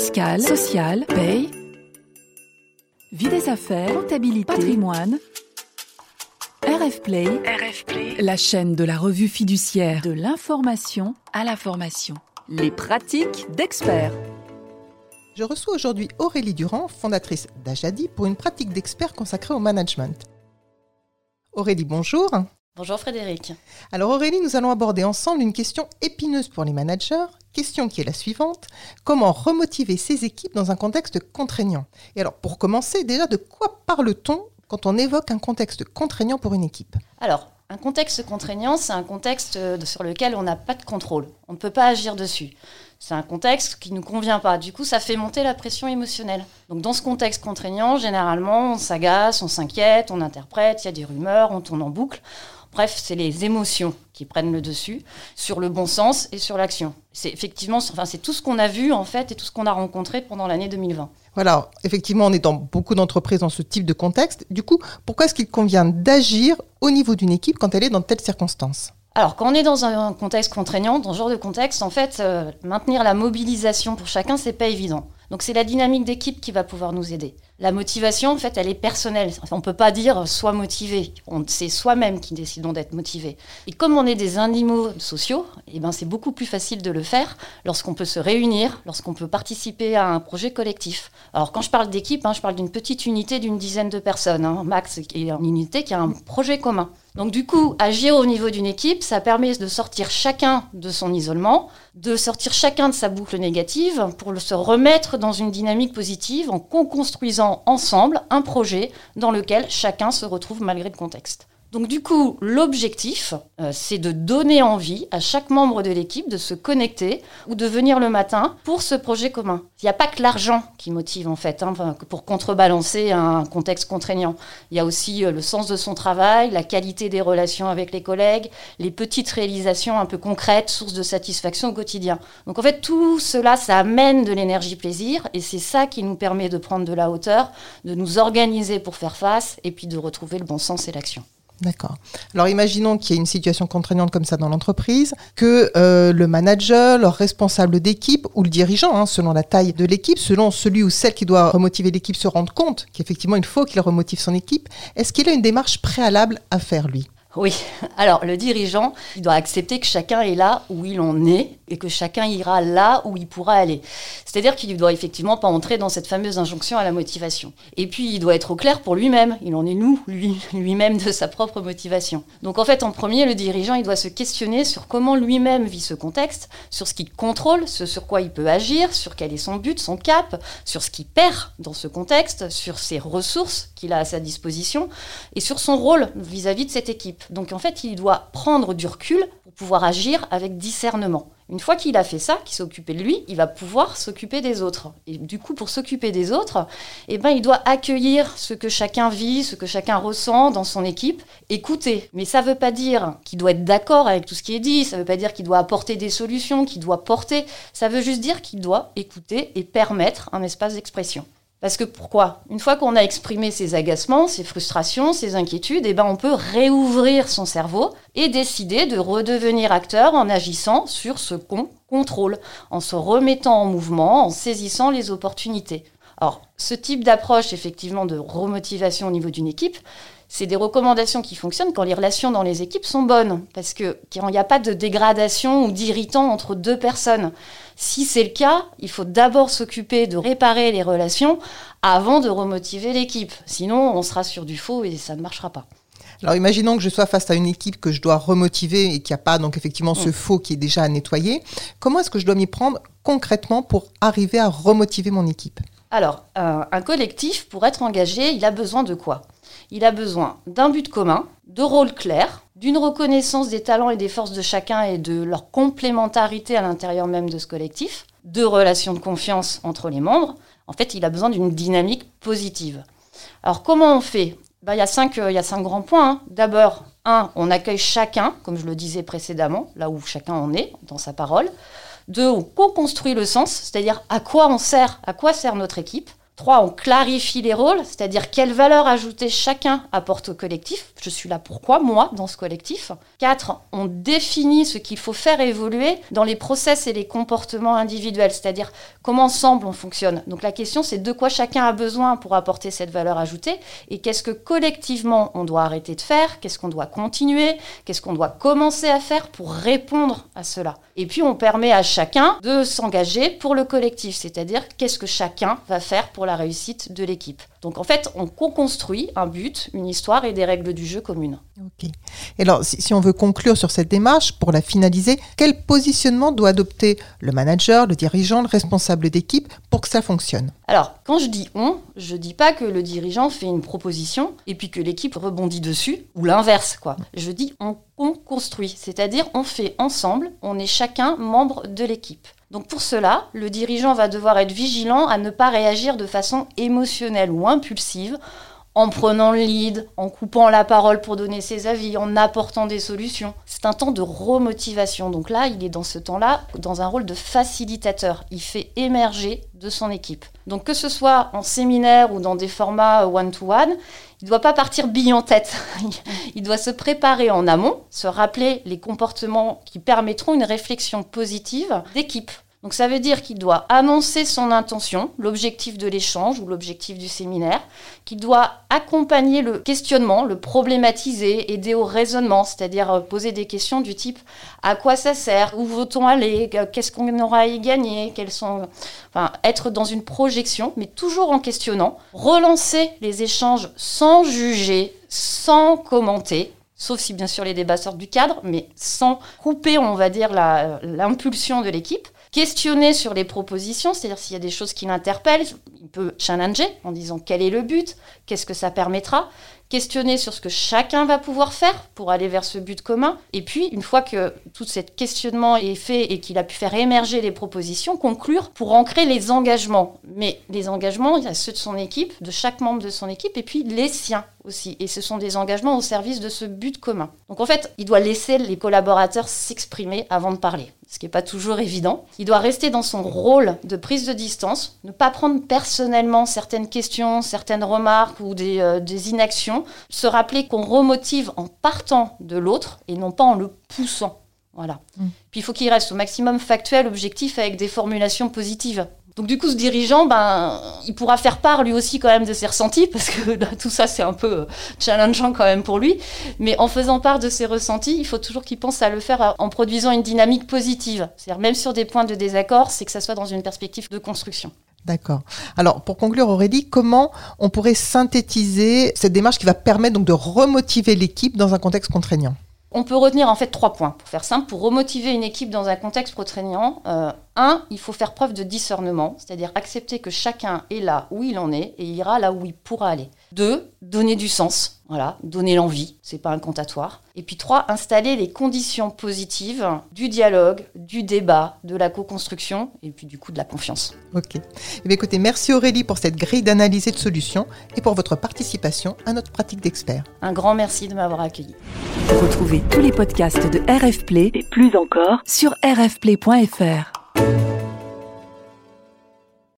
fiscale, sociale, paye, vie des affaires, comptabilité, patrimoine. RF Play, RF Play, la chaîne de la revue fiduciaire de l'information à la formation. Les pratiques d'experts. Je reçois aujourd'hui Aurélie Durand, fondatrice d'Ajadi, pour une pratique d'expert consacrée au management. Aurélie, bonjour. Bonjour Frédéric. Alors Aurélie, nous allons aborder ensemble une question épineuse pour les managers, question qui est la suivante. Comment remotiver ses équipes dans un contexte contraignant? Et alors pour commencer, déjà de quoi parle-t-on quand on évoque un contexte contraignant pour une équipe? Alors, un contexte contraignant, c'est un contexte euh, sur lequel on n'a pas de contrôle. On ne peut pas agir dessus. C'est un contexte qui ne nous convient pas. Du coup, ça fait monter la pression émotionnelle. Donc, dans ce contexte contraignant, généralement, on s'agace, on s'inquiète, on interprète, il y a des rumeurs, on tourne en boucle. Bref, c'est les émotions qui prennent le dessus sur le bon sens et sur l'action. C'est effectivement, enfin, c'est tout ce qu'on a vu en fait et tout ce qu'on a rencontré pendant l'année 2020. Voilà, effectivement, on est dans beaucoup d'entreprises dans ce type de contexte. Du coup, pourquoi est-ce qu'il convient d'agir au niveau d'une équipe quand elle est dans telles circonstances alors, quand on est dans un contexte contraignant, dans ce genre de contexte, en fait, euh, maintenir la mobilisation pour chacun, c'est pas évident. Donc, c'est la dynamique d'équipe qui va pouvoir nous aider. La motivation, en fait, elle est personnelle. On ne peut pas dire soit motivé. C'est soi-même qui décidons d'être motivé. Et comme on est des animaux sociaux, eh ben, c'est beaucoup plus facile de le faire lorsqu'on peut se réunir, lorsqu'on peut participer à un projet collectif. Alors, quand je parle d'équipe, hein, je parle d'une petite unité d'une dizaine de personnes. Hein, max, et une unité qui a un projet commun. Donc du coup, agir au niveau d'une équipe, ça permet de sortir chacun de son isolement, de sortir chacun de sa boucle négative pour se remettre dans une dynamique positive en co-construisant ensemble un projet dans lequel chacun se retrouve malgré le contexte. Donc du coup, l'objectif, euh, c'est de donner envie à chaque membre de l'équipe de se connecter ou de venir le matin pour ce projet commun. Il n'y a pas que l'argent qui motive en fait, hein, pour contrebalancer un contexte contraignant. Il y a aussi euh, le sens de son travail, la qualité des relations avec les collègues, les petites réalisations un peu concrètes, sources de satisfaction au quotidien. Donc en fait, tout cela, ça amène de l'énergie plaisir et c'est ça qui nous permet de prendre de la hauteur, de nous organiser pour faire face et puis de retrouver le bon sens et l'action. D'accord. Alors imaginons qu'il y ait une situation contraignante comme ça dans l'entreprise, que euh, le manager, le responsable d'équipe ou le dirigeant, hein, selon la taille de l'équipe, selon celui ou celle qui doit remotiver l'équipe, se rende compte qu'effectivement il faut qu'il remotive son équipe. Est-ce qu'il a une démarche préalable à faire lui? Oui, alors le dirigeant, il doit accepter que chacun est là où il en est et que chacun ira là où il pourra aller. C'est-à-dire qu'il ne doit effectivement pas entrer dans cette fameuse injonction à la motivation. Et puis il doit être au clair pour lui-même, il en est nous, lui, lui-même de sa propre motivation. Donc en fait, en premier, le dirigeant, il doit se questionner sur comment lui-même vit ce contexte, sur ce qu'il contrôle, ce sur quoi il peut agir, sur quel est son but, son cap, sur ce qu'il perd dans ce contexte, sur ses ressources qu'il a à sa disposition et sur son rôle vis-à-vis de cette équipe. Donc en fait, il doit prendre du recul pour pouvoir agir avec discernement. Une fois qu'il a fait ça, qu'il s'est occupé de lui, il va pouvoir s'occuper des autres. Et du coup, pour s'occuper des autres, eh ben, il doit accueillir ce que chacun vit, ce que chacun ressent dans son équipe, écouter. Mais ça ne veut pas dire qu'il doit être d'accord avec tout ce qui est dit, ça ne veut pas dire qu'il doit apporter des solutions, qu'il doit porter, ça veut juste dire qu'il doit écouter et permettre un espace d'expression. Parce que pourquoi? Une fois qu'on a exprimé ses agacements, ses frustrations, ses inquiétudes, eh ben on peut réouvrir son cerveau et décider de redevenir acteur en agissant sur ce qu'on contrôle, en se remettant en mouvement, en saisissant les opportunités. Alors, ce type d'approche, effectivement, de remotivation au niveau d'une équipe, c'est des recommandations qui fonctionnent quand les relations dans les équipes sont bonnes, parce que quand il n'y a pas de dégradation ou d'irritant entre deux personnes. Si c'est le cas, il faut d'abord s'occuper de réparer les relations avant de remotiver l'équipe. Sinon, on sera sur du faux et ça ne marchera pas. Alors imaginons que je sois face à une équipe que je dois remotiver et qu'il n'y a pas donc effectivement ce mm. faux qui est déjà à nettoyer. Comment est-ce que je dois m'y prendre concrètement pour arriver à remotiver mon équipe? Alors, un collectif, pour être engagé, il a besoin de quoi? Il a besoin d'un but commun, de rôles clairs, d'une reconnaissance des talents et des forces de chacun et de leur complémentarité à l'intérieur même de ce collectif, de relations de confiance entre les membres. En fait, il a besoin d'une dynamique positive. Alors comment on fait? Ben, il, y a cinq, euh, y a cinq grands points. Hein. D'abord, un, on accueille chacun, comme je le disais précédemment, là où chacun en est dans sa parole. Deux, on co-construit le sens, c'est-à-dire à quoi on sert, à quoi sert notre équipe. Trois, on clarifie les rôles, c'est-à-dire quelle valeur ajoutée chacun apporte au collectif. Je suis là pourquoi, moi, dans ce collectif. Quatre, on définit ce qu'il faut faire évoluer dans les process et les comportements individuels, c'est-à-dire comment ensemble on fonctionne. Donc la question, c'est de quoi chacun a besoin pour apporter cette valeur ajoutée et qu'est-ce que collectivement on doit arrêter de faire, qu'est-ce qu'on doit continuer, qu'est-ce qu'on doit commencer à faire pour répondre à cela. Et puis on permet à chacun de s'engager pour le collectif, c'est-à-dire qu'est-ce que chacun va faire pour la réussite de l'équipe. Donc en fait, on co-construit un but, une histoire et des règles du jeu communes. Ok. Et alors, si, on veut conclure sur cette démarche, pour la finaliser, quel positionnement doit adopter le manager, le dirigeant, le responsable d'équipe pour que ça fonctionne? Alors, quand je dis on, je dis pas que le dirigeant fait une proposition et puis que l'équipe rebondit dessus, ou l'inverse, quoi. Je dis on, on construit, c'est-à-dire on fait ensemble, on est chacun membre de l'équipe. Donc pour cela, le dirigeant va devoir être vigilant à ne pas réagir de façon émotionnelle ou impulsive en prenant le lead, en coupant la parole pour donner ses avis, en apportant des solutions. C'est un temps de remotivation. Donc là, il est dans ce temps-là dans un rôle de facilitateur. Il fait émerger de son équipe. Donc que ce soit en séminaire ou dans des formats one-to-one, il ne doit pas partir bille en tête. il doit se préparer en amont, se rappeler les comportements qui permettront une réflexion positive d'équipe. Donc ça veut dire qu'il doit annoncer son intention, l'objectif de l'échange ou l'objectif du séminaire, qu'il doit accompagner le questionnement, le problématiser, aider au raisonnement, c'est-à-dire euh, poser des questions du type à quoi ça sert, où veut-on aller, qu'est-ce qu'on aura à y gagner, quels sont, enfin, être dans une projection, mais toujours en questionnant, relancer les échanges sans juger, sans commenter, sauf si bien sûr les débats sortent du cadre, mais sans couper, on va dire, l'impulsion de l'équipe questionner sur les propositions, c'est-à-dire s'il y a des choses qui l'interpellent, il peut challenger en disant quel est le but, qu'est-ce que ça permettra, questionner sur ce que chacun va pouvoir faire pour aller vers ce but commun. Et puis, une fois que tout ce questionnement est fait et qu'il a pu faire émerger les propositions, conclure pour ancrer les engagements. Mais les engagements, il y a ceux de son équipe, de chaque membre de son équipe, et puis les siens aussi. Et ce sont des engagements au service de ce but commun. Donc en fait, il doit laisser les collaborateurs s'exprimer avant de parler ce qui n'est pas toujours évident. Il doit rester dans son rôle de prise de distance, ne pas prendre personnellement certaines questions, certaines remarques ou des, euh, inactions, se rappeler qu'on remotive en partant de l'autre et non pas en le poussant. Voilà. Mm. Puis il faut qu'il reste au maximum factuel, objectif, avec des formulations positives. Donc du coup, ce dirigeant, ben, il pourra faire part lui aussi quand même de ses ressentis, parce que tout ça, c'est un peu euh, challengeant quand même pour lui. Mais en faisant part de ses ressentis, il faut toujours qu'il pense à le faire euh, en produisant une dynamique positive. C'est-à-dire même sur des points de désaccord, c'est que ça soit dans une perspective de construction. D'accord. Alors, pour conclure, Aurélie, comment on pourrait synthétiser cette démarche qui va permettre donc de remotiver l'équipe dans un contexte contraignant? On peut retenir en fait trois points pour faire simple. Pour remotiver une équipe dans un contexte contraignant, euh, un, il faut faire preuve de discernement, c'est-à-dire accepter que chacun est là où il en est et ira là où il pourra aller. Deux, donner du sens, voilà, donner l'envie, c'est pas un comptatoire. Et puis trois, installer les conditions positives du dialogue, du débat, de la co-construction et puis du coup de la confiance. Ok. Eh écoutez, merci Aurélie pour cette grille d'analyse et de solutions et pour votre participation à notre pratique d'expert. Un grand merci de m'avoir accueilli. Retrouvez tous les podcasts de RF Play et plus encore sur rfplay.fr.